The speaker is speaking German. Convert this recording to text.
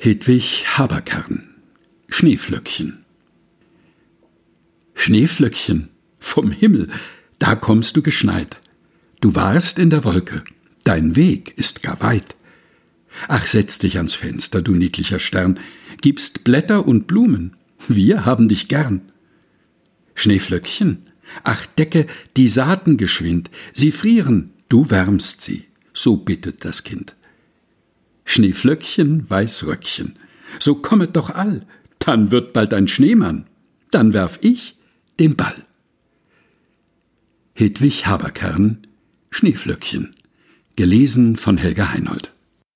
Hedwig Haberkern. Schneeflöckchen. Schneeflöckchen? Vom Himmel, da kommst du geschneit. Du warst in der Wolke, dein Weg ist gar weit. Ach, setz dich ans Fenster, du niedlicher Stern, gibst Blätter und Blumen, wir haben dich gern. Schneeflöckchen, ach, decke die Saaten geschwind, sie frieren, du wärmst sie, so bittet das Kind. Schneeflöckchen, Weißröckchen, so kommet doch all, dann wird bald ein Schneemann, dann werf ich den Ball. Hedwig Haberkern Schneeflöckchen. Gelesen von Helga Heinold